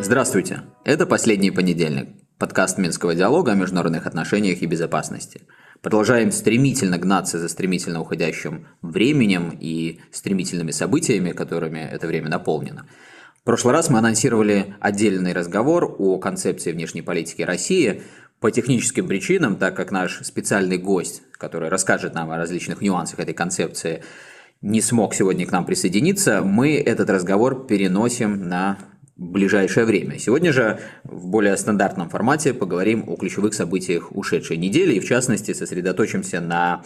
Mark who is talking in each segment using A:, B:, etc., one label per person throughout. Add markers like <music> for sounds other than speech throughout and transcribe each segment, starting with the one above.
A: Здравствуйте! Это «Последний понедельник» – подкаст Минского диалога о международных отношениях и безопасности. Продолжаем стремительно гнаться за стремительно уходящим временем и стремительными событиями, которыми это время наполнено. В прошлый раз мы анонсировали отдельный разговор о концепции внешней политики России по техническим причинам, так как наш специальный гость, который расскажет нам о различных нюансах этой концепции, не смог сегодня к нам присоединиться, мы этот разговор переносим на ближайшее время. Сегодня же в более стандартном формате поговорим о ключевых событиях ушедшей недели и в частности сосредоточимся на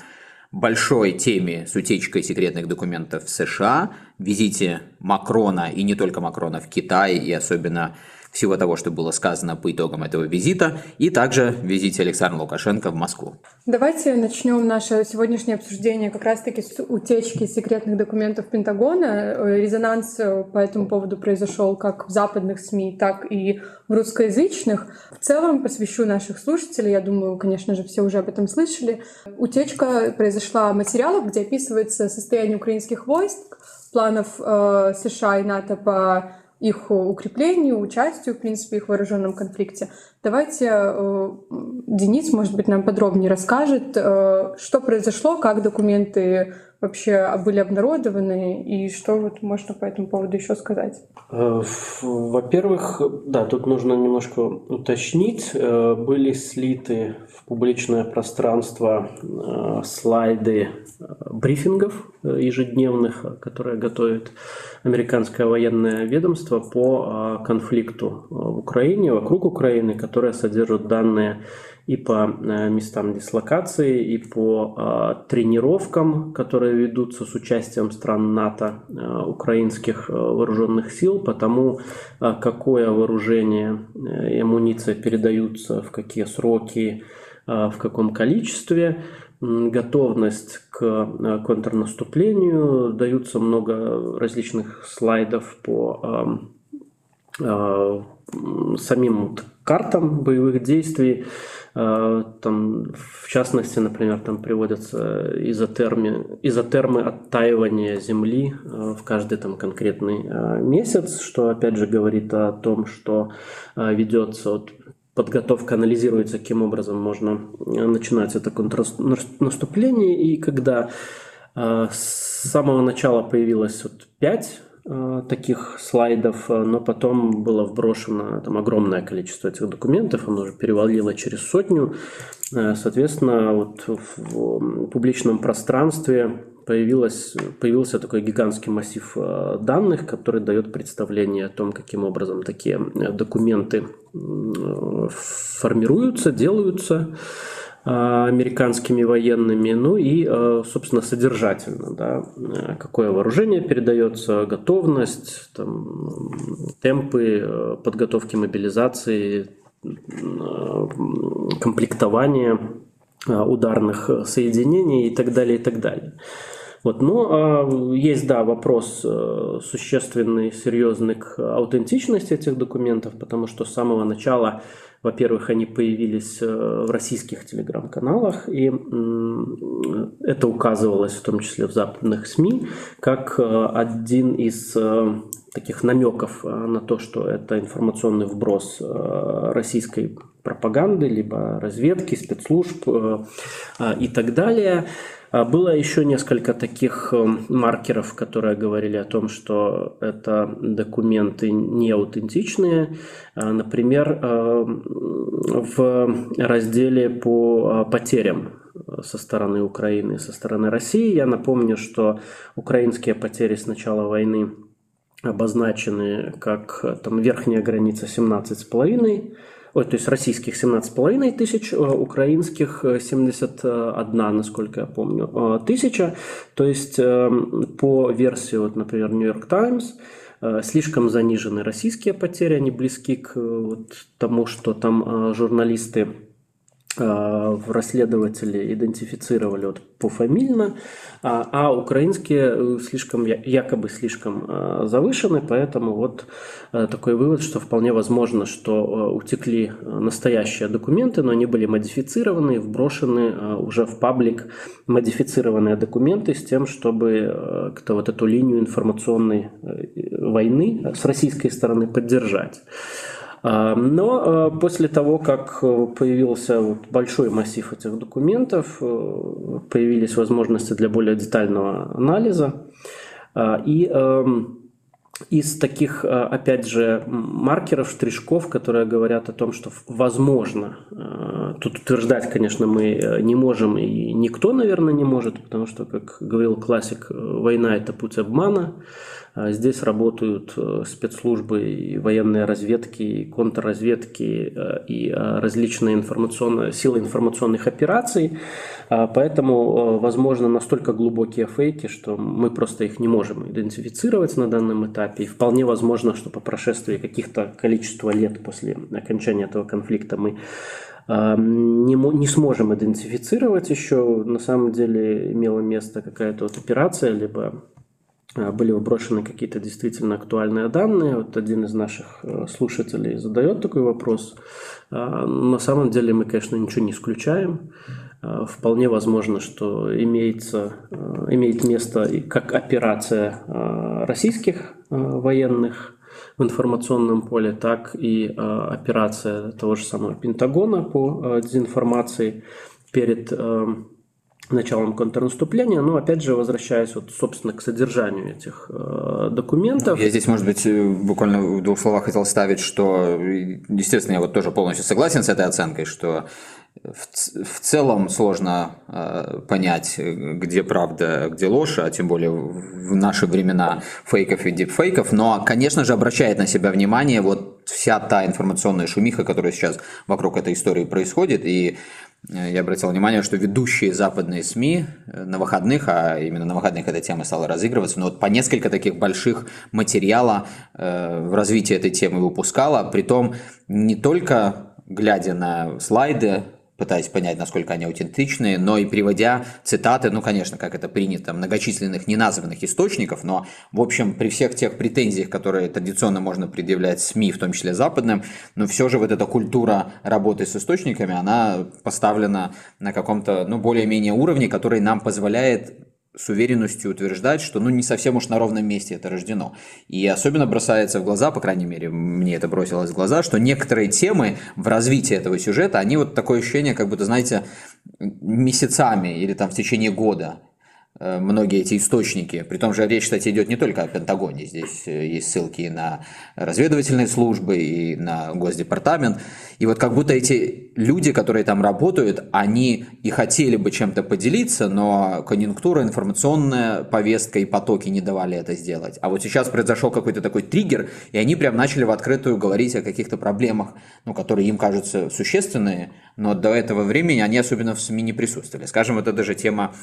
A: большой теме с утечкой секретных документов в США, визите Макрона и не только Макрона в Китай и особенно всего того, что было сказано по итогам этого визита, и также визите Александра Лукашенко в Москву.
B: Давайте начнем наше сегодняшнее обсуждение как раз-таки с утечки секретных документов Пентагона. Резонанс по этому поводу произошел как в западных СМИ, так и в русскоязычных. В целом посвящу наших слушателей, я думаю, конечно же, все уже об этом слышали. Утечка произошла материалов, где описывается состояние украинских войск, планов э, США и НАТО по их укреплению, участию, в принципе, их вооруженном конфликте. Давайте э, Денис, может быть, нам подробнее расскажет, э, что произошло, как документы вообще были обнародованы и что вот можно по этому поводу еще сказать?
C: Э, во-первых, да, тут нужно немножко уточнить. Э, были слиты в публичное пространство э, слайды брифингов ежедневных, которые готовит американское военное ведомство по конфликту в Украине, вокруг Украины, которые содержат данные и по э, местам дислокации, и по э, тренировкам, которые ведутся с участием стран НАТО, э, украинских вооруженных сил, потому какое вооружение и амуниция передаются, в какие сроки, в каком количестве, готовность к контрнаступлению, даются много различных слайдов по самим картам боевых действий, Э, там, в частности, например, там приводятся изотермы, изотермы оттаивания Земли э, в каждый там конкретный э, месяц, что опять же говорит о том, что ведется вот подготовка анализируется, каким образом можно начинать это контрнаступление. И когда с самого начала появилось вот пять Э, таких слайдов, э, но потом было вброшено там огромное количество этих документов, оно уже перевалило через сотню. Э, соответственно, вот в публичном пространстве появилось, появился такой гигантский массив данных, который дает представление о том, каким образом такие документы формируются, делаются. А, американскими военными, ну и, а, собственно, содержательно, да, какое вооружение передается, готовность, там, темпы а, подготовки мобилизации, комплектования ударных соединений и так далее, и так далее. Вот. Но есть, да, вопрос существенный, серьезный к аутентичности этих документов, потому что с самого начала во-первых, они появились э, в российских телеграм-каналах, и это указывалось в том числе в западных СМИ, как э, один из э, таких намеков на то, что это информационный вброс российской пропаганды, либо разведки, спецслужб и так далее. А было еще несколько таких э, маркеров, которые говорили о том, что это документы не аутентичные. А, например, э, в разделе по потерям со стороны Украины, со стороны России. Я напомню, что украинские потери с начала войны обозначены как там верхняя граница 17,5 ой, то есть российских 17,5 тысяч, э, украинских 71, э, насколько я помню, э, тысяча. То есть по версии, вот, например, New York Times, слишком занижены российские потери, они близки к вот, тому, что там журналисты в расследователи идентифицировали вот пофамильно, а, а украинские э, слишком, якобы слишком э, завышены, поэтому вот э, такой вывод, что вполне возможно, что утекли настоящие документы, но они были модифицированы, вброшены уже в паблик модифицированные документы с тем, чтобы как-то вот эту линию информационной войны с российской стороны поддержать. Но э, после того, как э, появился большой массив этих документов, э, появились возможности для более детального анализа. И эм, из таких, опять же, маркеров, штришков, которые говорят о том, что возможно, тут утверждать, конечно, мы не можем, и никто, наверное, не может, потому что, как говорил классик, война – это путь обмана, здесь работают э, спецслужбы военные разведки, и контрразведки, э, и э, различные информационные, силы информационных операций. А поэтому, возможно, настолько глубокие фейки, что мы просто их не можем идентифицировать на данном этапе. И вполне возможно, что по прошествии каких-то количества лет после окончания этого конфликта мы не, не сможем идентифицировать еще. На самом деле имела место какая-то вот операция, либо а, были вброшены какие-то действительно актуальные данные. Вот один из наших э, слушателей задает такой вопрос. А, на самом деле мы, конечно, ничего не исключаем. Вполне возможно, что имеется, э, имеет место как операция российских э, военных в информационном поле, так и операция того же самого Пентагона по дезинформации перед началом контрнаступления, но опять же возвращаясь вот, собственно, к содержанию этих э, документов.
A: Я здесь, может быть, э, буквально в двух словах хотел ставить, что, естественно, я вот тоже полностью согласен с этой оценкой, что в, в целом сложно э, понять, где правда, где ложь, а тем более в наши времена фейков и дипфейков, но, конечно же, обращает на себя внимание вот вся та информационная шумиха, которая сейчас вокруг этой истории происходит, и я обратил внимание, что ведущие западные СМИ э, на выходных, а именно на выходных эта тема стала разыгрываться, но вот по несколько таких больших материала э, в развитии этой темы выпускала, притом не только глядя на слайды пытаясь понять, насколько они аутентичные, но и приводя цитаты, ну, конечно, как это принято, многочисленных неназванных источников, но, в общем, при всех тех претензиях, которые традиционно можно предъявлять СМИ, в том числе западным, но все же вот эта культура работы с источниками, она поставлена на каком-то, ну, более-менее уровне, который нам позволяет с уверенностью утверждать, что ну не совсем уж на ровном месте это рождено. И особенно бросается в глаза, по крайней мере, мне это бросилось в глаза, что некоторые темы в развитии этого сюжета, они вот такое ощущение, как будто, знаете, месяцами или там в течение года многие эти источники. При том же речь, кстати, идет не только о Пентагоне. Здесь э, есть ссылки и на разведывательные службы, и на Госдепартамент. И вот как будто эти люди, которые там работают, они и хотели бы чем-то поделиться, но конъюнктура, информационная повестка и потоки не давали это сделать. А вот сейчас произошел какой-то такой триггер, и они прям начали в открытую говорить о каких-то проблемах, ну, которые им кажутся существенные, но до этого времени они особенно в СМИ не присутствовали. Скажем, вот это же тема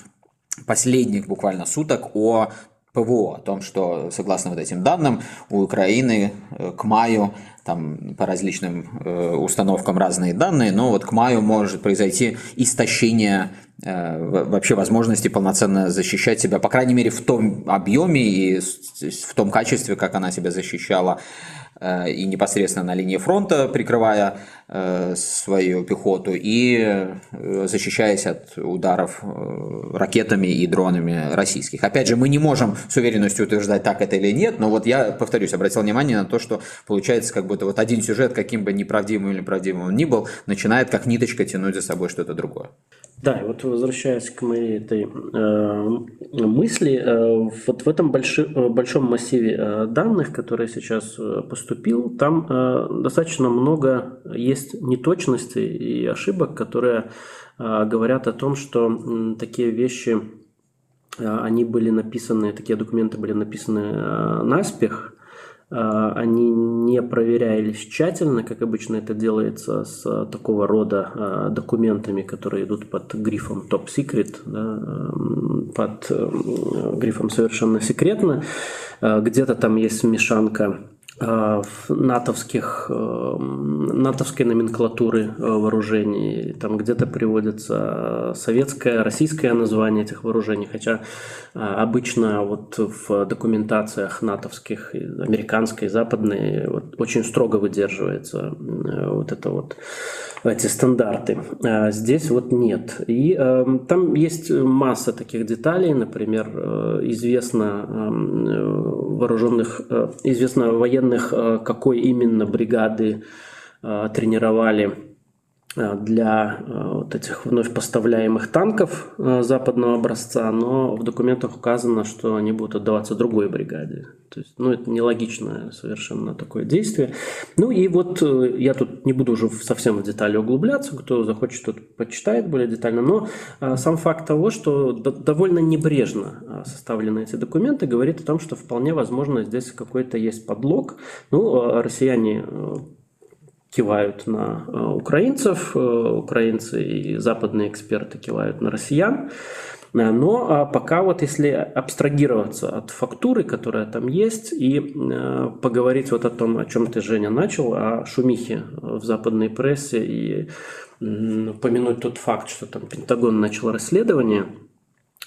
A: последних буквально суток о ПВО, о том, что согласно вот этим данным у Украины э, к маю, там по различным э, установкам разные данные, но вот к маю может произойти истощение э, вообще возможности полноценно защищать себя, по крайней мере в том объеме и в том качестве, как она себя защищала и непосредственно на линии фронта, прикрывая свою пехоту и э, защищаясь от ударов ракетами и дронами российских. Опять же, мы не можем с уверенностью утверждать, так это или нет, но вот я, повторюсь, обратил внимание на то, что получается как будто вот один сюжет, каким бы неправдивым или правдивым он ни был, начинает как ниточка тянуть за собой что-то другое.
C: Да, и вот возвращаясь к моей этой э, мысли, э, вот в этом больши, э, большом массиве э, данных, который сейчас э, поступил, там э, достаточно много есть неточностей и ошибок, которые э, говорят о том, что такие вещи, э, они были написаны, такие документы были написаны э, наспех, а, они не проверялись тщательно, как обычно это делается с такого рода а, документами, которые идут под грифом Top Secret, да, под грифом совершенно секретно. А, где-то там есть смешанка натовских, э, натовской номенклатуры э, вооружений. Там где-то приводится советское, российское название этих вооружений, хотя обычно вот в документациях натовских, американской, западной вот, очень строго выдерживается вот это вот эти стандарты. А здесь вот нет. И э, там есть масса таких деталей, например, известно э, вооруженных, э, известно военных военных, э, какой именно бригады э, тренировали для вот этих вновь поставляемых танков западного образца, но в документах указано, что они будут отдаваться другой бригаде. То есть, ну, это нелогичное совершенно такое действие. Ну и вот я тут не буду уже совсем в детали углубляться, кто захочет, тот почитает более детально, но сам факт того, что довольно небрежно составлены эти документы, говорит о том, что вполне возможно здесь какой-то есть подлог. Ну, россияне кивают на э, украинцев, э, украинцы и западные эксперты кивают на россиян. Э, но а пока вот если абстрагироваться от фактуры, которая там есть, и поговорить вот о том, о чем ты, Женя, начал, о шумихе в западной прессе и упомянуть тот факт, что там Пентагон начал расследование –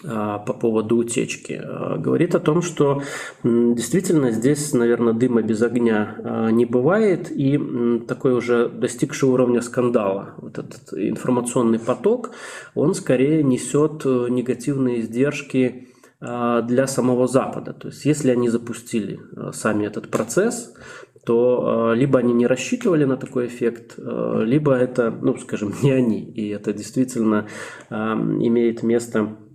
C: по поводу утечки. А, говорит о том, что действительно здесь, наверное, дыма без огня а, не бывает, и такой уже достигший уровня скандала, вот этот информационный поток, он скорее несет э, негативные издержки для самого Запада. То есть если они запустили сами этот процесс, то либо они не рассчитывали на такой эффект, либо это, ну, скажем, <laughs> не они, и это действительно имеет место Э,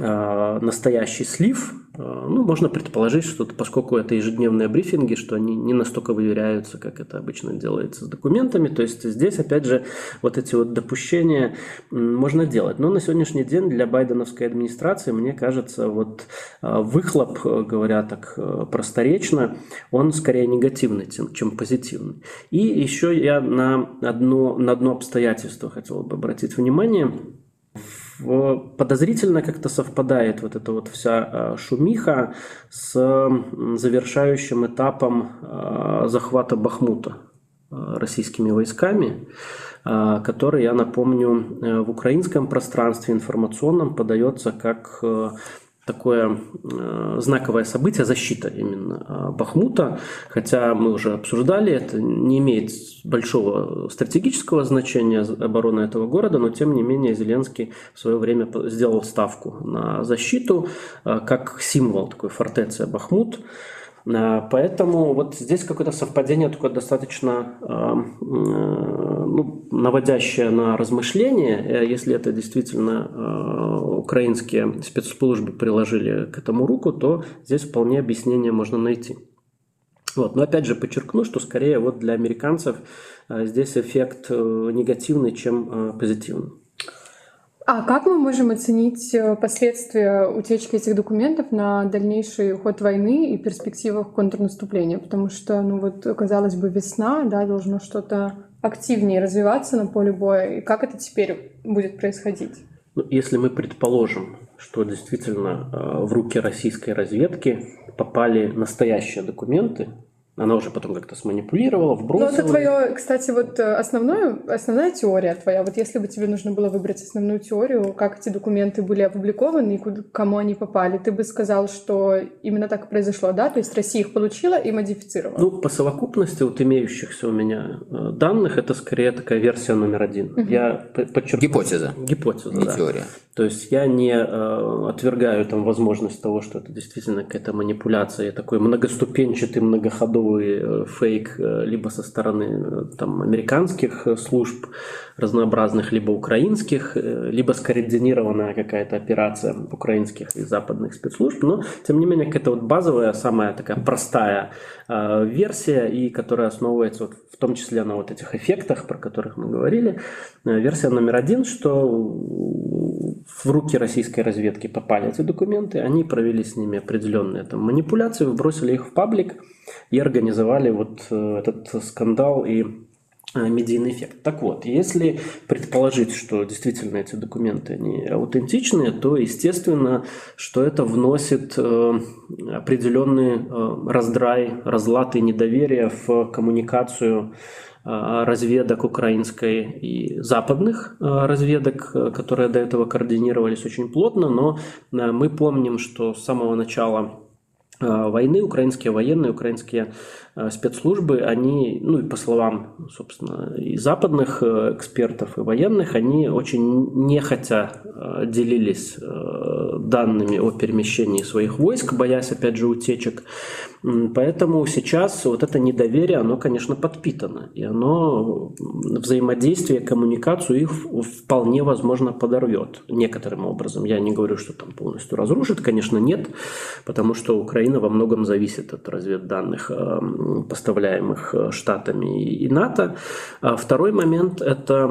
C: настоящий слив, э, ну, можно предположить, что поскольку это ежедневные брифинги, что они не настолько выверяются, как это обычно делается с документами, то есть здесь, опять же, вот эти вот допущения можно делать. Но на сегодняшний день для байденовской администрации, мне кажется, вот э, выхлоп, говоря так просторечно, он скорее негативный, чем позитивный. И еще я на одно, на одно обстоятельство хотел бы обратить внимание – подозрительно как-то совпадает вот эта вот вся а, шумиха с завершающим этапом а, захвата Бахмута а, российскими войсками, который, я напомню, э, в украинском пространстве информационном подается как э, такое э, знаковое событие, защита именно э, Бахмута, хотя мы уже обсуждали, это не имеет большого стратегического значения обороны этого города, но тем не менее Зеленский в свое время сделал ставку на защиту э, как символ такой фортеции Бахмут. Э, поэтому вот здесь какое-то совпадение такое достаточно э, э, ну, наводящее на размышления, если это действительно украинские спецслужбы приложили к этому руку, то здесь вполне объяснение можно найти. Вот. Но опять же подчеркну, что скорее вот для американцев здесь эффект негативный, чем позитивный.
B: А как мы можем оценить э, последствия утечки этих документов на дальнейший ход войны и перспективах контрнаступления? Потому что, ну вот, казалось бы, весна, да, должно что-то активнее развиваться на поле боя. И как это теперь будет происходить?
C: Ну, если мы предположим, что действительно э, в руки российской разведки попали настоящие документы, она уже потом как-то сманипулировала, вбросила.
B: Ну, это твое, кстати, вот э, основное, основная теория твоя. Вот если бы тебе нужно было выбрать основную теорию, как эти документы были опубликованы и куда, кому они попали, ты бы сказал, что именно так и произошло, да? То есть Россия их получила и модифицировала?
C: Ну, по совокупности вот имеющихся у меня э, данных, это скорее такая версия номер один. Угу. Я
A: подчеркну. Гипотеза.
C: Гипотеза,
A: Не
C: да.
A: теория.
C: То есть я не э, отвергаю там возможность того, что это действительно какая-то манипуляция, такой многоступенчатый, многоходовый э, фейк э, либо со стороны э, там, американских служб разнообразных, либо украинских, либо скоординированная какая-то операция украинских и западных спецслужб. Но, тем не менее, какая-то вот базовая, самая такая простая версия, и которая основывается вот, в том числе на вот этих эффектах, про которых мы говорили. Версия номер один, что в руки российской разведки попали эти документы, они провели с ними определенные там, манипуляции, вбросили их в паблик и организовали вот э, этот скандал и Э, медийный эффект. Так вот, если предположить, что действительно эти документы не аутентичные, то естественно, что это вносит э, определенный раздрай, разлад и недоверие в коммуникацию разведок украинской и западных разведок, которые до этого координировались очень плотно, но мы помним, что с самого начала войны украинские военные, украинские Э, спецслужбы, они, ну и по словам, собственно, и западных э, экспертов, и военных, они очень нехотя э, делились данными о перемещении своих войск, боясь, опять же, утечек. Поэтому сейчас вот это недоверие, оно, конечно, подпитано, и оно взаимодействие, коммуникацию их вполне возможно подорвет некоторым образом. Я не говорю, что там полностью разрушит, конечно, нет, потому что Украина во многом зависит от разведданных поставляемых э, Штатами и НАТО. А второй момент – это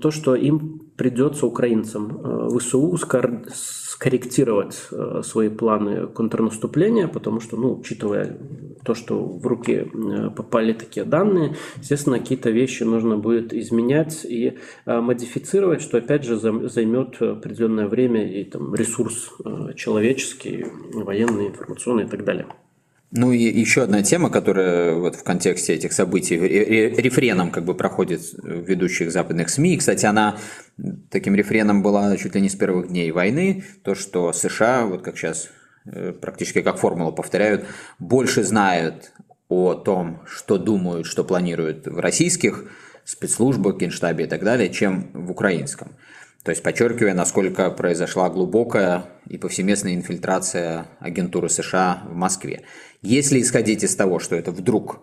C: то, что им придется украинцам э, ВСУ скорректировать э, свои планы контрнаступления, потому что, ну, учитывая то, что в руки попали такие данные, естественно, какие-то вещи нужно будет изменять и модифицировать, что, опять же, займет определенное время и там, ресурс человеческий, военный, информационный и так далее.
A: Ну и еще одна тема, которая вот в контексте этих событий рефреном как бы проходит в ведущих западных СМИ. Кстати, она таким рефреном была чуть ли не с первых дней войны. То, что США, вот как сейчас э, практически как формулу повторяют, больше знают о том, что думают, что планируют в российских спецслужбах, генштабе и так далее, чем в украинском. То есть подчеркивая, насколько произошла глубокая и повсеместная инфильтрация агентуры США в Москве. Если исходить из того, что это вдруг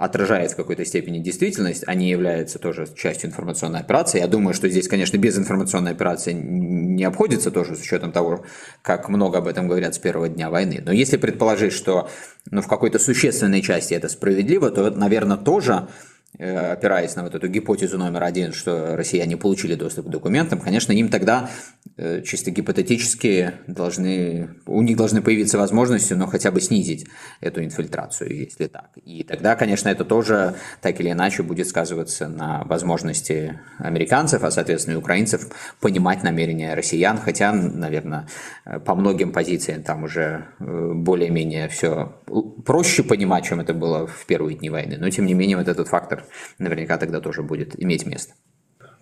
A: отражает в какой-то степени действительность, они являются тоже частью информационной операции. Я думаю, что здесь, конечно, без информационной операции не обходится тоже с учетом того, как много об этом говорят с первого дня войны. Но если предположить, что ну, в какой-то существенной части это справедливо, то, наверное, тоже опираясь на вот эту гипотезу номер один, что россияне получили доступ к документам, конечно, им тогда э, чисто гипотетически должны, у них должны появиться возможности, но хотя бы снизить эту инфильтрацию, если так. И тогда, конечно, это тоже так или иначе будет сказываться на возможности американцев, а соответственно и украинцев понимать намерения россиян, хотя, наверное, по многим позициям там уже э, более-менее все проще понимать, чем это было в первые дни войны, но тем не менее вот этот фактор наверняка тогда тоже будет иметь место.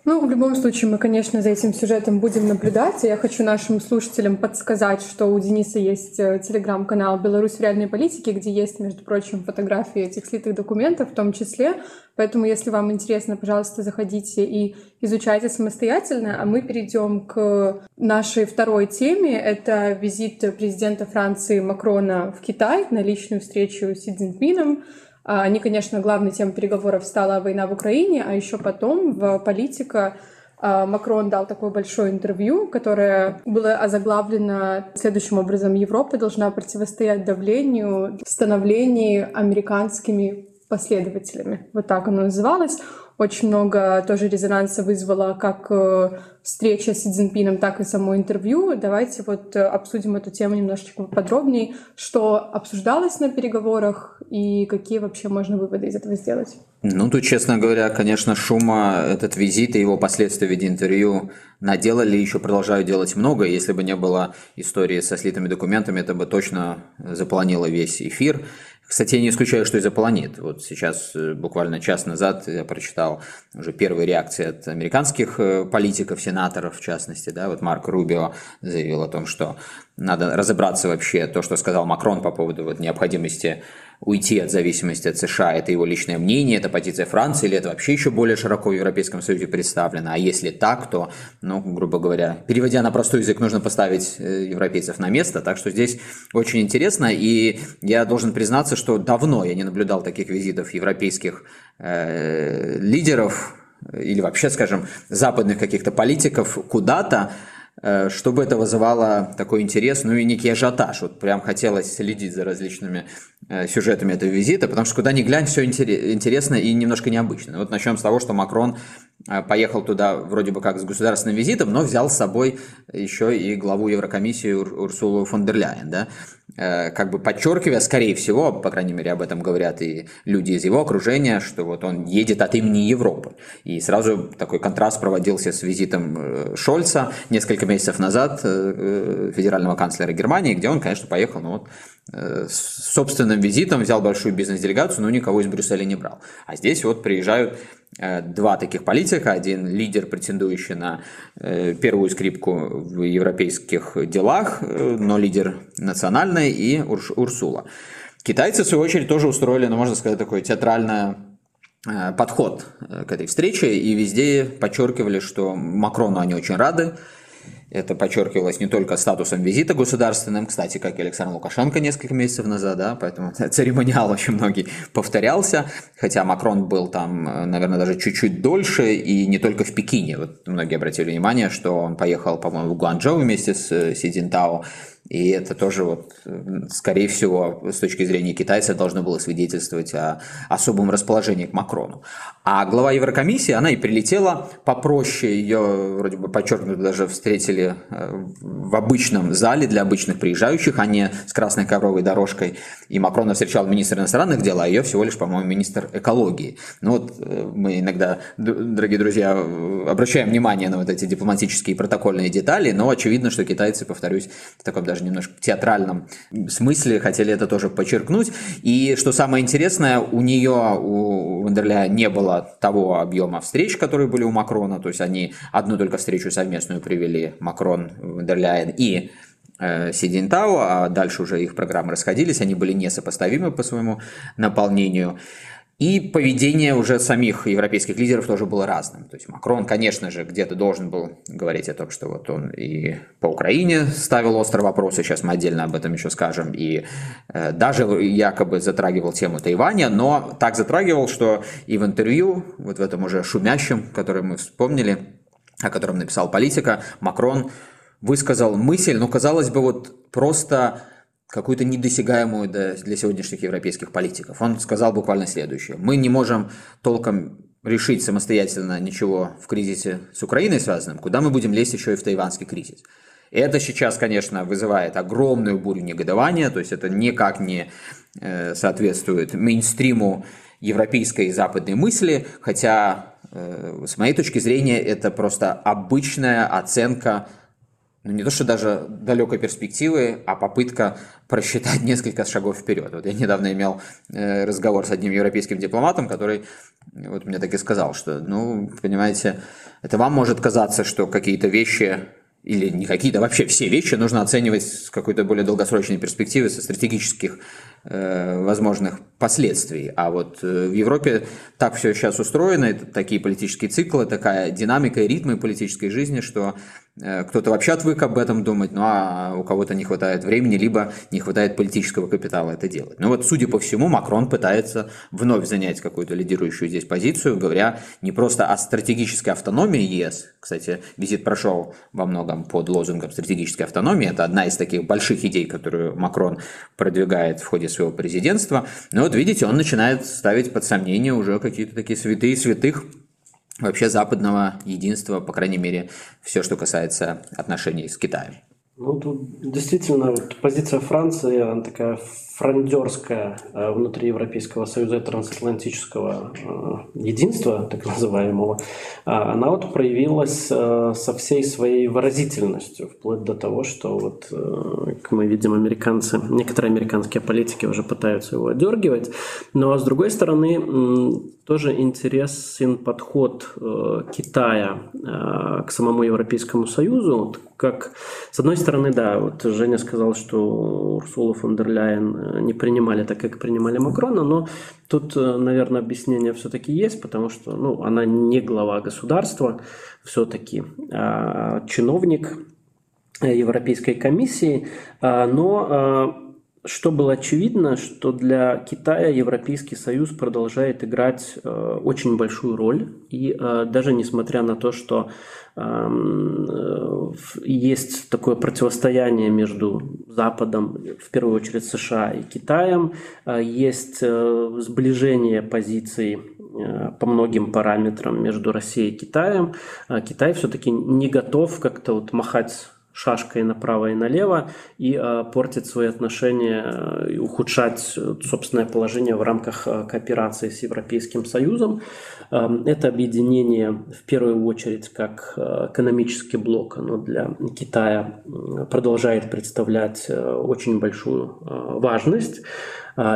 B: Ну, в любом случае, мы, конечно, за этим сюжетом будем наблюдать. Я хочу нашим слушателям подсказать, что у Дениса есть э, телеграм-канал «Беларусь в реальной политике», где есть, между прочим, фотографии этих слитых документов в том числе. Поэтому, если вам интересно, пожалуйста, заходите и изучайте самостоятельно. А мы перейдем к нашей второй теме. Это визит президента Франции Макрона в Китай на личную встречу с Си Цзиньпином. А, они, конечно, главной темой переговоров стала война в Украине, а еще потом в политика а, Макрон дал такое большое интервью, которое было озаглавлено следующим образом. Европа должна противостоять давлению в становлении американскими последователями. Вот так оно называлось. Очень много тоже резонанса вызвало как э, встреча с Си Цзиньпином, так и само интервью. Давайте вот э, обсудим эту тему немножечко подробнее, что обсуждалось на переговорах и какие вообще можно выводы из этого сделать.
A: Ну, тут, честно говоря, конечно, шума этот визит и его последствия в виде интервью наделали, еще продолжают делать много. Если бы не было истории со слитыми документами, это бы точно заполонило весь эфир. Кстати, я не исключаю, что и заполонит. Вот сейчас, э, буквально час назад, я прочитал уже первые реакции от американских э, политиков, сенаторов в частности. Да, вот Марк Рубио заявил о том, что надо разобраться вообще то, что сказал Макрон по поводу вот необходимости уйти от зависимости от США. Это его личное мнение, это позиция Франции, или это вообще еще более широко в Европейском Союзе представлено. А если так, то, ну, грубо говоря, переводя на простой язык, нужно поставить э, европейцев на место. Так что здесь очень интересно. И я должен признаться, что давно я не наблюдал таких визитов европейских э, лидеров или вообще, скажем, западных каких-то политиков куда-то, Э, чтобы это вызывало такой интерес, ну и некий ажиотаж. Вот прям хотелось следить за различными э, сюжетами этого визита, потому что куда ни глянь, все интересно и немножко необычно. Вот начнем с того, что Макрон э, поехал туда вроде бы как с государственным визитом, но взял с собой еще и главу Еврокомиссии Урсулу фон дер Ляйен. Да? Э, как бы подчеркивая, скорее всего, по крайней мере, об этом говорят и люди из его окружения, что вот он едет от имени Европы. И сразу такой контраст проводился с визитом э, Шольца несколько месяцев назад, федерального канцлера Германии, где он, конечно, поехал ну, вот, с собственным визитом, взял большую бизнес-делегацию, но никого из Брюсселя не брал. А здесь вот приезжают Э, два таких политика. Один лидер, претендующий на э, первую скрипку в европейских делах, э, но лидер национальный, и Урсула. Китайцы, в свою очередь, тоже устроили, ну, можно сказать, такой театральный подход к этой встрече и везде подчеркивали, что Макрону они очень рады, это подчеркивалось не только статусом визита государственным, кстати, как и Александр Лукашенко несколько месяцев назад, да, поэтому <laughs> церемониал очень многие повторялся, хотя Макрон был там, наверное, даже чуть-чуть дольше, и не только в Пекине. Вот многие обратили внимание, что он поехал, по-моему, в Гуанчжоу вместе с Си Цзиньтао, и это тоже, вот, скорее всего, с точки зрения китайца должно было свидетельствовать о особом расположении к Макрону. А глава Еврокомиссии, она и прилетела попроще, ее вроде бы подчеркнуто даже встретили э, в обычном зале для обычных приезжающих, а не с красной ковровой дорожкой. И Макрона встречал министр иностранных дел, а ее всего лишь, по-моему, министр экологии. Ну вот э, мы иногда, дорогие друзья, обращаем внимание на вот эти дипломатические и протокольные детали, но очевидно, что китайцы, повторюсь, в таком даже немножко театральном смысле хотели это тоже подчеркнуть. И что самое интересное, у нее, у Вандерля не было того объема встреч, которые были у Макрона, то есть они одну только встречу совместную привели, Макрон, Вандерляйн и э, Си Цзиньтао, а дальше уже их программы расходились, они были несопоставимы по своему наполнению. И поведение уже самих европейских лидеров тоже было разным. То есть Макрон, конечно же, где-то должен был говорить о том, что вот он и по Украине ставил острые вопросы, сейчас мы отдельно об этом еще скажем, и э, даже якобы затрагивал тему Тайваня, но так затрагивал, что и в интервью, вот в этом уже шумящем, который мы вспомнили, о котором написал политика, Макрон высказал мысль, ну, казалось бы, вот просто какую-то недосягаемую для сегодняшних европейских политиков. Он сказал буквально следующее. Мы не можем толком решить самостоятельно ничего в кризисе с Украиной связанным, куда мы будем лезть еще и в тайванский кризис. Это сейчас, конечно, вызывает огромную бурю негодования, то есть это никак не э, соответствует мейнстриму европейской и западной мысли, хотя э, с моей точки зрения это просто обычная оценка ну не то, что даже далекой перспективы, а попытка просчитать <laughs> несколько шагов вперед. Вот я недавно имел э, разговор с одним европейским дипломатом, который вот мне так и сказал, что, ну, понимаете, это вам может казаться, что какие-то вещи или не какие-то, вообще все вещи нужно оценивать с какой-то более долгосрочной перспективы, со стратегических э, возможных последствий. А вот э, в Европе так все сейчас устроено, это такие политические циклы, такая динамика и ритмы политической жизни, что кто-то вообще отвык об этом думать, ну а у кого-то не хватает времени, либо не хватает политического капитала это делать. Ну вот, судя по всему, Макрон пытается вновь занять какую-то лидирующую здесь позицию, говоря не просто о стратегической автономии ЕС. Кстати, визит прошел во многом под лозунгом стратегической автономии. Это одна из таких больших идей, которую Макрон продвигает в ходе своего президентства. Но вот видите, он начинает ставить под сомнение уже какие-то такие святые святых вообще западного единства, по крайней мере, все, что касается отношений с Китаем.
C: Ну, тут действительно вот позиция Франции, она такая фрондерская э, внутри Европейского Союза и трансатлантического э, единства, так называемого, а она вот проявилась э, со всей своей выразительностью, вплоть до того, что вот, как мы видим, американцы, некоторые американские политики уже пытаются его одергивать, но с другой стороны, тоже интересен подход Китая к самому Европейскому Союзу, как, с одной стороны, да, вот Женя сказал, что Урсула фон дер Ляйен э, не принимали так, как принимали Макрона, но тут, э, наверное, объяснение все-таки есть, потому что, ну, она не глава государства все-таки, а чиновник Европейской комиссии, а, но а, что было очевидно, что для Китая Европейский Союз продолжает играть э, очень большую роль. И э, даже несмотря на то, что эм, э, есть такое противостояние между Западом, в первую очередь США и Китаем, э, есть э, сближение позиций э, по многим параметрам между Россией и Китаем, э, Китай все-таки не готов как-то вот махать шашкой направо и налево и э, портить свои отношения э, и ухудшать собственное положение в рамках кооперации с Европейским Союзом. Эм, это объединение в первую очередь как экономический блок, оно для Китая продолжает представлять очень большую важность.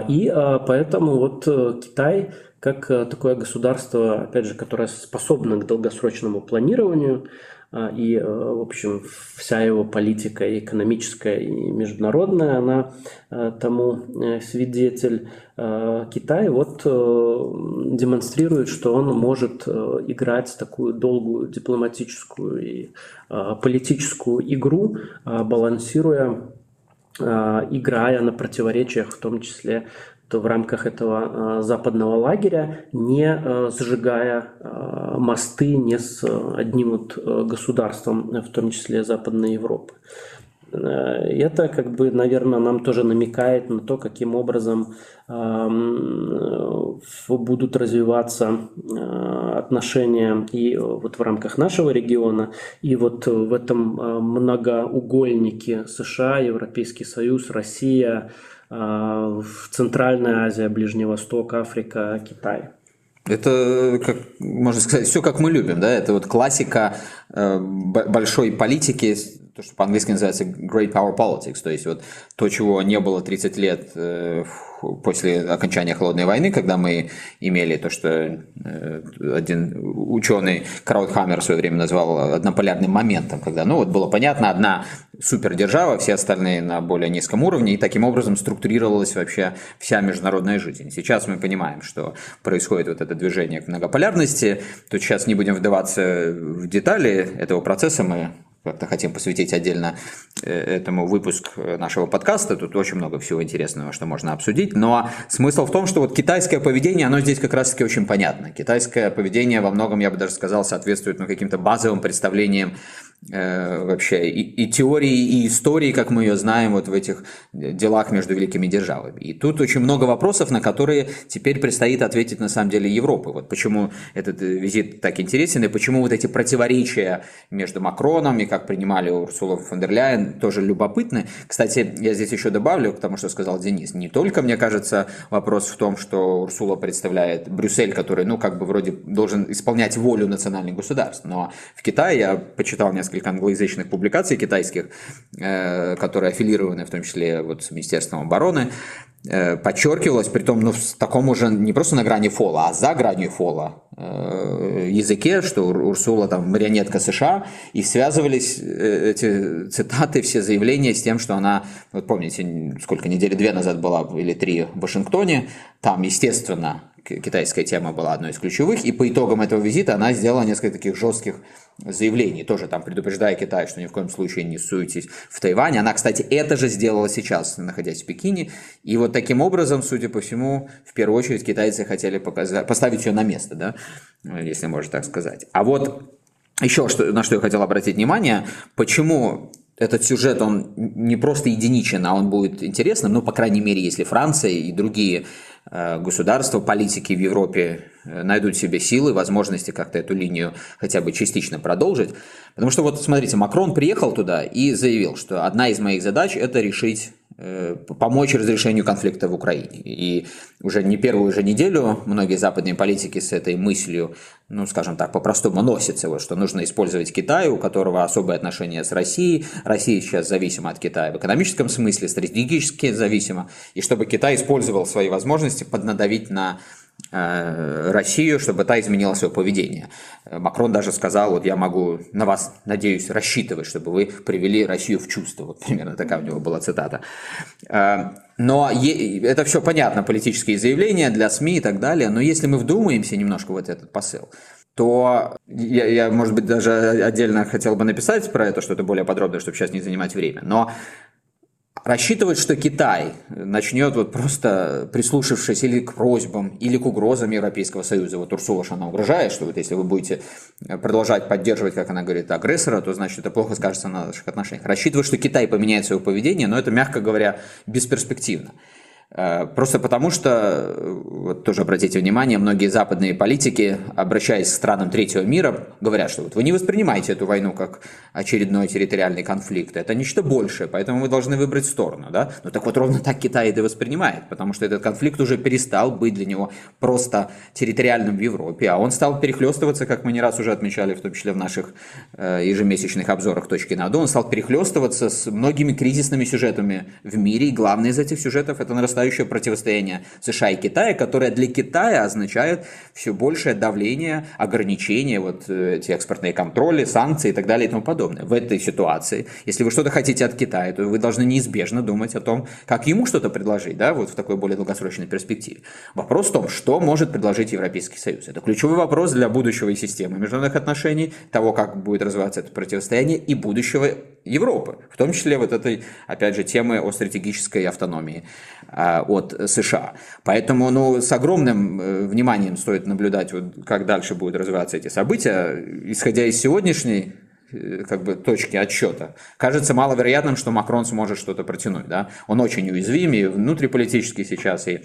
C: И поэтому вот Китай как такое государство, опять же, которое способно к долгосрочному планированию, и, э, в общем, вся его политика экономическая, и международная, она э, тому э, свидетель. Китай вот демонстрирует, что он может играть такую долгую дипломатическую и политическую игру, балансируя играя на противоречиях, в том числе в рамках этого э, западного лагеря, не э, сжигая э, мосты не с одним вот государством, в том числе Западной Европы. Это, как бы, наверное, нам тоже намекает на то, каким образом будут развиваться отношения и вот в рамках нашего региона, и вот в этом многоугольнике США, Европейский Союз, Россия, в Центральная Азия, Ближний Восток, Африка, Китай.
A: Это, как можно сказать, все как мы любим, да? Это вот классика э, большой политики, то, что по-английски называется Great Power Politics, то есть вот то, чего не было 30 лет э, после окончания холодной войны, когда мы имели то, что э, один ученый Краудхаммер в свое время назвал однополярным моментом, когда, ну вот было понятно, одна супердержава, все остальные на более низком уровне, и таким образом структурировалась вообще вся международная жизнь. Сейчас мы понимаем, что происходит вот это движение к многополярности, то сейчас не будем вдаваться в детали этого процесса, мы как-то хотим посвятить отдельно э, этому выпуск нашего подкаста. Тут очень много всего интересного, что можно обсудить. Но смысл в том, что вот китайское поведение, оно здесь как раз-таки очень понятно. Китайское поведение во многом, я бы даже сказал, соответствует ну, каким-то базовым представлениям Э, вообще и, и теории, и истории, как мы ее знаем, вот в этих делах между великими державами. И тут очень много вопросов, на которые теперь предстоит ответить на самом деле Европы. Вот почему этот визит так интересен, и почему вот эти противоречия между Макроном и как принимали Урсула фон дер Ляйен тоже любопытны. Кстати, я здесь еще добавлю к тому, что сказал Денис. Не только, мне кажется, вопрос в том, что Урсула представляет Брюссель, который, ну, как бы вроде должен исполнять волю национальных государств. Но в Китае я почитал несколько англоязычных публикаций китайских, э, которые аффилированы в том числе вот с Министерством обороны, подчеркивалось, при том, ну, в таком уже не просто на грани фола, а за гранью фола э, языке, что Урсула там марионетка США, и связывались эти цитаты, все заявления с тем, что она, вот помните, сколько недели две назад была или три в Вашингтоне, там, естественно, китайская тема была одной из ключевых, и по итогам этого визита она сделала несколько таких жестких заявлений, тоже там предупреждая Китай, что ни в коем случае не суетесь в Тайване. Она, кстати, это же сделала сейчас, находясь в Пекине. И вот таким образом, судя по всему, в первую очередь китайцы хотели показать, поставить ее на место, да, если можно так сказать. А вот еще что, на что я хотел обратить внимание, почему этот сюжет, он не просто единичен, а он будет интересным, ну, по крайней мере, если Франция и другие государства, политики в Европе э, найдут себе силы, возможности как-то эту линию хотя бы частично продолжить. Потому что вот смотрите, Макрон приехал туда и заявил, что одна из моих задач – это решить Э, помочь разрешению конфликта в Украине. И уже не первую же неделю многие западные политики с этой мыслью, ну, скажем так, по-простому носятся, вот, что нужно использовать Китай, у которого особые отношения с Россией. Россия сейчас зависима от Китая в экономическом смысле, стратегически зависима. И чтобы Китай использовал свои возможности поднадавить на Э, Россию, чтобы та изменила свое поведение. Макрон даже сказал, вот я могу на вас, надеюсь, рассчитывать, чтобы вы привели Россию в чувство. Вот примерно такая у него была цитата. Э, но это все понятно, политические заявления для СМИ и так далее, но если мы вдумаемся немножко вот этот посыл, то я, я, может быть, даже отдельно хотел бы написать про это что-то более подробное, чтобы сейчас не занимать время. Но Рассчитывать, что Китай начнет вот просто прислушавшись или к просьбам, или к угрозам Европейского Союза, вот Урсула она угрожает, что вот если вы будете продолжать поддерживать, как она говорит, агрессора, то значит это плохо скажется на наших отношениях. Рассчитывать, что Китай поменяет свое поведение, но это, мягко говоря, бесперспективно. Э, просто потому что, э, вот тоже обратите внимание, многие западные политики, обращаясь к странам третьего мира, говорят, что вот вы не воспринимаете эту войну как очередной территориальный конфликт, это нечто большее, поэтому вы должны выбрать сторону. Да? Ну так вот ровно так Китай это воспринимает, потому что этот конфликт уже перестал быть для него просто территориальным в Европе, а он стал перехлестываться, как мы не раз уже отмечали, в том числе в наших э, ежемесячных обзорах точки на он стал перехлестываться с многими кризисными сюжетами в мире, и главный из этих сюжетов это нарастание нарастающее противостояние США и Китая, которое для Китая означает все большее давление, ограничения, вот э, эти экспортные контроли, санкции и так далее и тому подобное. В этой ситуации, если вы что-то хотите от Китая, то вы должны неизбежно думать о том, как ему что-то предложить, да, вот в такой более долгосрочной перспективе. Вопрос в том, что может предложить Европейский Союз. Это ключевой вопрос для будущего системы международных отношений, того, как будет развиваться это противостояние и будущего Европы, в том числе вот этой, опять же, темы о стратегической автономии от США. Поэтому ну, с огромным э, вниманием стоит наблюдать, вот, как дальше будут развиваться эти события, исходя из сегодняшней э, как бы точки отсчета. Кажется маловероятным, что Макрон сможет что-то протянуть. Да? Он очень уязвим и внутриполитически сейчас, и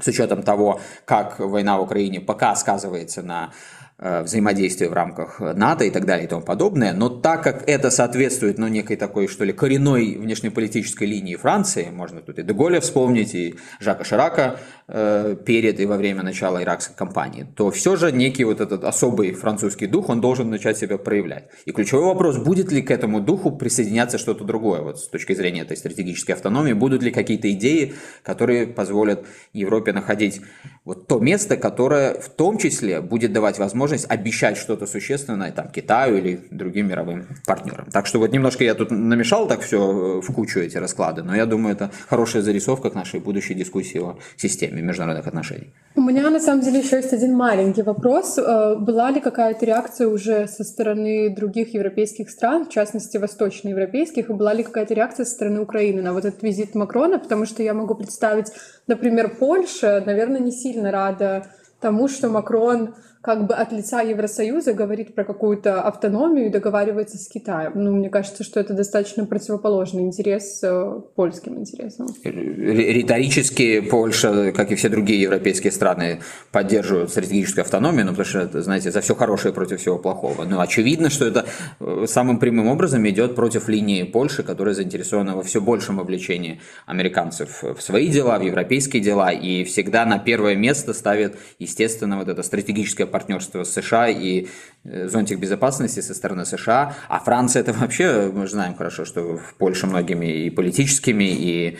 A: с учетом того, как война в Украине пока сказывается на взаимодействия в рамках НАТО и так далее и тому подобное. Но так как это соответствует ну, некой такой, что ли, коренной внешнеполитической линии Франции, можно тут и Деголя вспомнить, и Жака Ширака э, перед и во время начала иракской кампании, то все же некий вот этот особый французский дух, он должен начать себя проявлять. И ключевой вопрос, будет ли к этому духу присоединяться что-то другое, вот с точки зрения этой стратегической автономии, будут ли какие-то идеи, которые позволят Европе находить вот то место, которое в том числе будет давать возможность обещать что-то существенное там, Китаю или другим мировым партнерам. Так что вот немножко я тут намешал так все э, в кучу эти расклады, но я думаю, это хорошая зарисовка к нашей будущей дискуссии о системе международных отношений.
B: У меня на самом деле еще есть один маленький вопрос. Э, была ли какая-то реакция уже со стороны других европейских стран, в частности восточноевропейских, и была ли какая-то реакция со стороны Украины на вот этот визит Макрона? Потому что я могу представить, например, Польша, наверное, не сильно рада тому, что Макрон как бы от лица Евросоюза говорит про какую-то автономию и договаривается с Китаем. Ну, мне кажется, что это достаточно противоположный интерес э, польским интересам.
A: Риторически Польша, как и все другие европейские страны, поддерживают стратегическую автономию, ну, потому что, знаете, за все хорошее против всего плохого. Но очевидно, что это э, самым прямым образом идет против линии Польши, которая заинтересована во все большем вовлечении американцев в свои дела, в европейские дела, и всегда на первое место ставит, естественно, вот это стратегическое партнерство с США и э, зонтик безопасности со стороны США. А Франция это вообще, мы знаем хорошо, что в Польше многими и политическими, и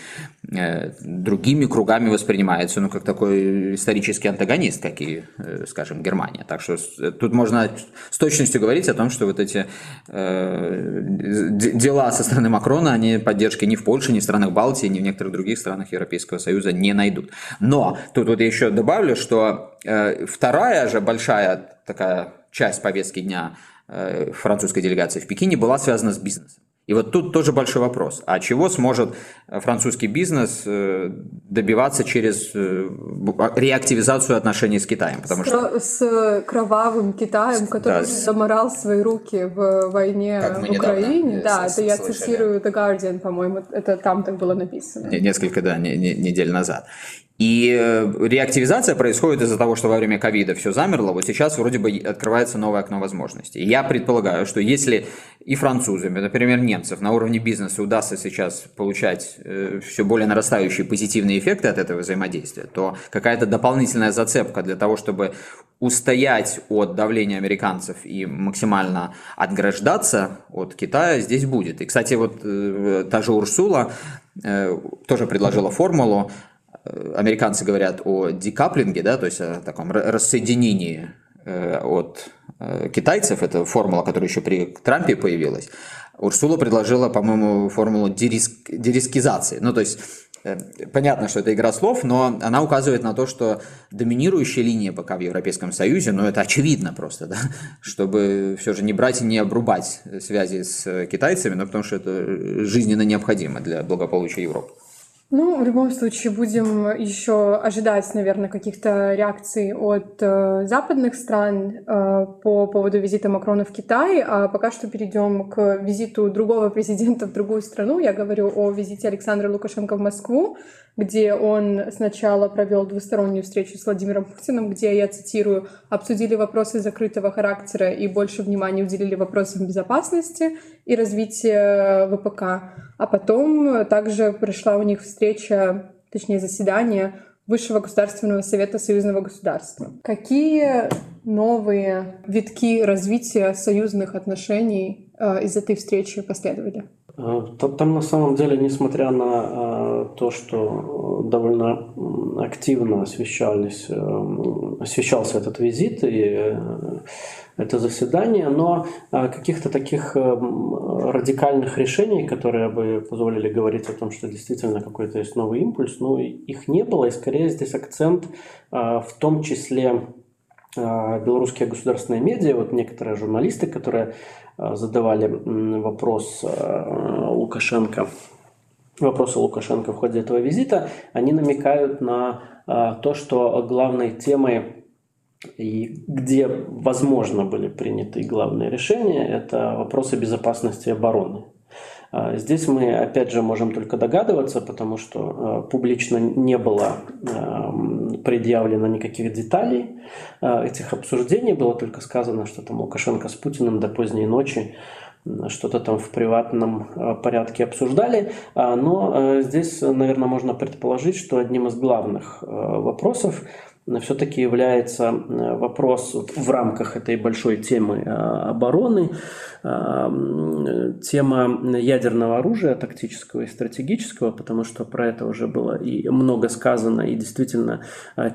A: э, другими кругами воспринимается, ну, как такой исторический антагонист, как и, э, скажем, Германия. Так что э, тут можно с точностью говорить о том, что вот эти э, дела со стороны Макрона, они поддержки ни в Польше, ни в странах Балтии, ни в некоторых других странах Европейского Союза не найдут. Но тут вот я еще добавлю, что вторая же большая такая часть повестки дня э, французской делегации в Пекине была связана с бизнесом. И вот тут тоже большой вопрос. А чего сможет французский бизнес э, добиваться через э, реактивизацию отношений с Китаем?
B: Потому с, что... с кровавым Китаем, который да, заморал свои руки в войне в Украине. Да, это я цитирую The Guardian, по-моему, это там так было написано.
A: Несколько, да, недель назад. И э, реактивизация происходит из-за того, что во время ковида все замерло, вот сейчас вроде бы открывается новое окно возможностей. я предполагаю, что если и французам, например, немцев на уровне бизнеса удастся сейчас получать э, все более нарастающие позитивные эффекты от этого взаимодействия, то какая-то дополнительная зацепка для того, чтобы устоять от давления американцев и максимально отграждаться от Китая здесь будет. И, кстати, вот э, та же Урсула тоже предложила формулу, американцы говорят о декаплинге, да, то есть о таком рассоединении э, от э, китайцев, это формула, которая еще при Трампе появилась, Урсула предложила, по-моему, формулу дериск, дерискизации. Ну, то есть, понятно, что это игра слов, но она указывает на то, что доминирующая линия пока в Европейском Союзе, ну, это очевидно просто, <laughs> да, чтобы все же не брать и не обрубать связи с китайцами, но потому что это жизненно необходимо для благополучия Европы.
B: Ну, в любом случае, будем еще ожидать, наверное, каких-то реакций от э, западных стран э, по поводу визита Макрона в Китай. А пока что перейдем к визиту другого <laughs> президента в другую страну. Я говорю о визите Александра Лукашенко в Москву. Где он сначала провел двустороннюю встречу с Владимиром Путиным, где, я цитирую, обсудили вопросы закрытого характера и больше внимания уделили вопросам безопасности и развития ВПК. А потом также прошла у них встреча, точнее заседание Высшего государственного совета союзного государства. Какие новые витки развития союзных отношений э, из этой встречи последовали?
C: Э, там на самом деле, несмотря на э, то, что довольно активно освещались, освещался этот визит и это заседание, но каких-то таких радикальных решений, которые бы позволили говорить о том, что действительно какой-то есть новый импульс, ну, их не было, и скорее здесь акцент в том числе белорусские государственные медиа, вот некоторые журналисты, которые задавали вопрос Лукашенко, вопросы Лукашенко в ходе этого визита, они намекают на то, что главной темой и где, возможно, были приняты главные решения, это вопросы безопасности и обороны. А, здесь мы, опять же, можем только догадываться, потому что а, публично не было а, предъявлено никаких деталей этих обсуждений. Было только сказано, что там Лукашенко с Путиным до поздней ночи что-то там в приватном порядке обсуждали. Но здесь, наверное, можно предположить, что одним из главных вопросов все-таки является э, вопрос в рамках этой большой темы э, обороны, э, тема ядерного оружия, тактического и стратегического, потому что про это уже было и много сказано, и действительно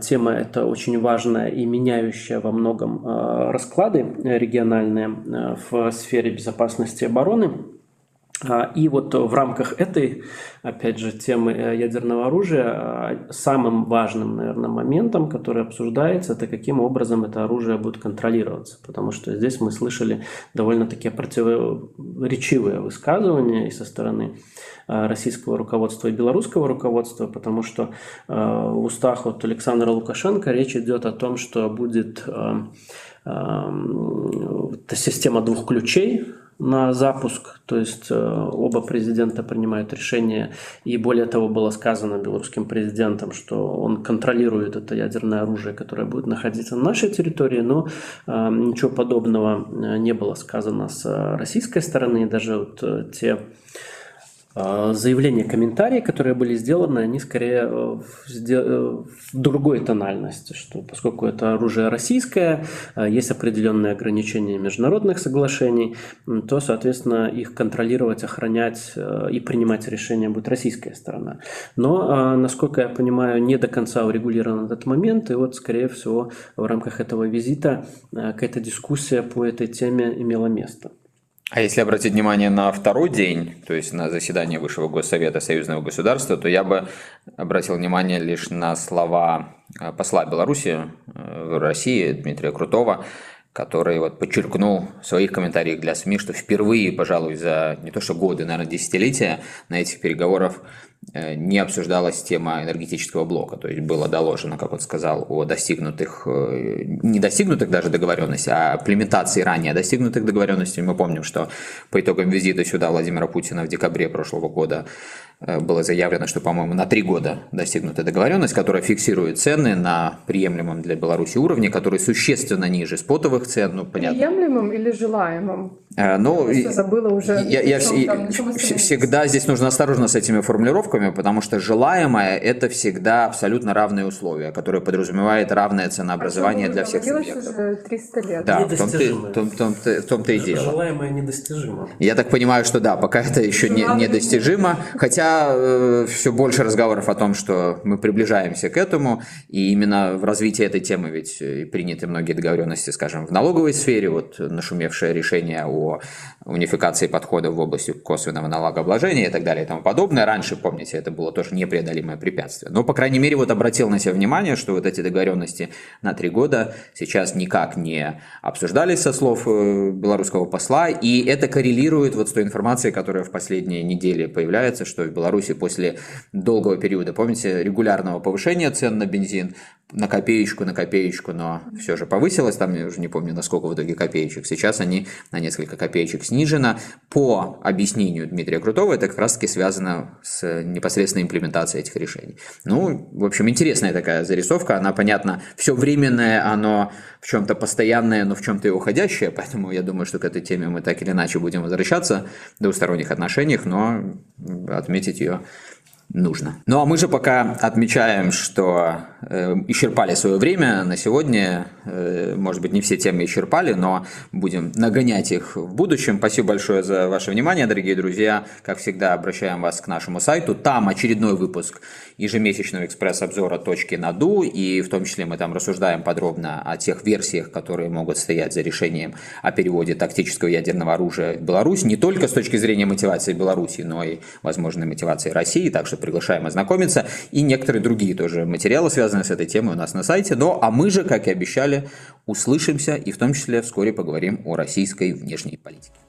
C: тема эта очень важная и меняющая во многом расклады региональные в сфере безопасности обороны. А, и вот в рамках этой, опять же, темы э, ядерного оружия, а, самым важным, наверное, моментом, который обсуждается, это каким образом это оружие будет контролироваться. Потому что здесь мы слышали довольно такие противоречивые высказывания и со стороны а, российского руководства и белорусского руководства, потому что в устах от Александра Лукашенко речь идет о том, что будет система двух ключей, на запуск, то есть э, оба президента принимают решение, и более того было сказано белорусским президентом, что он контролирует это ядерное оружие, которое будет находиться на нашей территории, но э, ничего подобного э, не было сказано с российской стороны, даже вот те заявления, комментарии, которые были сделаны, они скорее э, в другой тональности, что поскольку это оружие российское, а, есть определенные ограничения международных соглашений, то, соответственно, их контролировать, охранять э, и принимать решения будет российская сторона. Но, а, насколько я понимаю, не до конца урегулирован этот момент, и вот, скорее всего, в рамках этого визита э, какая-то дискуссия по этой теме имела место.
A: А если обратить внимание на второй день, то есть на заседание Высшего Госсовета Союзного государства, то я бы обратил внимание лишь на слова э, посла Беларуси э, в России Дмитрия Крутого, который вот подчеркнул в своих комментариях для СМИ, что впервые, пожалуй, за не то что годы, наверное, десятилетия на этих переговорах не обсуждалась тема энергетического блока, то есть было доложено, как он сказал, о достигнутых, э, не достигнутых даже договоренностей, а имплементации ранее достигнутых договоренностей. Мы помним, что по итогам визита сюда Владимира Путина в декабре прошлого года Э, было заявлено, что, по-моему, на три года достигнута договоренность, которая фиксирует цены на приемлемом для Беларуси уровне, который существенно ниже спотовых цен. Ну, понятно.
B: Приемлемым или желаемым?
A: А, ну, я забыла уже. Я, я там, всегда здесь нужно осторожно с этими формулировками, потому что желаемое – это всегда абсолютно равные условия, которые подразумевают равное ценообразование а для всех субъектов.
B: уже 300 лет.
A: Да, в том-то, в том, в том-то, в том-то и дело.
C: Желаемое недостижимо.
A: Я так понимаю, что да, пока это еще не, недостижимо, хотя э, все больше разговоров о том, что мы приближаемся к этому, и именно в развитии этой темы ведь и приняты многие договоренности, скажем, в налоговой сфере, вот нашумевшее решение о унификации подходов в области косвенного налогообложения и так далее и тому подобное. Раньше, помните, это было тоже непреодолимое препятствие. Но, по крайней мере, вот обратил на себя внимание, что вот эти договоренности на три года сейчас никак не обсуждались со слов э, белорусского посла, и это коррелирует вот с той информацией, которая в последние недели появляется, что в Беларуси после долгого периода, помните, регулярного повышения цен на бензин, на копеечку, на копеечку, но все же повысилось, там я уже не помню, на сколько в итоге копеечек. Сейчас они на несколько копеечек снижена. По объяснению Дмитрия Крутого, это как раз-таки связано с непосредственной имплементацией этих решений. Ну, в общем, интересная такая зарисовка. Она, понятно, все временное, оно в чем-то постоянное, но в чем-то и уходящее. Поэтому я думаю, что к этой теме мы так или иначе будем возвращаться в двусторонних отношениях, но отметить ее нужно. Ну а мы же пока отмечаем, что э, исчерпали свое время на сегодня. Э, может быть, не все темы исчерпали, но будем нагонять их в будущем. Спасибо большое за ваше внимание, дорогие друзья. Как всегда, обращаем вас к нашему сайту. Там очередной выпуск ежемесячного экспресс-обзора «Точки на ду», и в том числе мы там рассуждаем подробно о тех версиях, которые могут стоять за решением о переводе тактического ядерного оружия в Беларусь, не только с точки зрения мотивации Беларуси, но и возможной мотивации России. Так что приглашаем ознакомиться. И некоторые другие тоже материалы, связанные с этой темой, у нас на сайте. Ну, а мы же, как и обещали, услышимся и в том числе вскоре поговорим о российской внешней политике.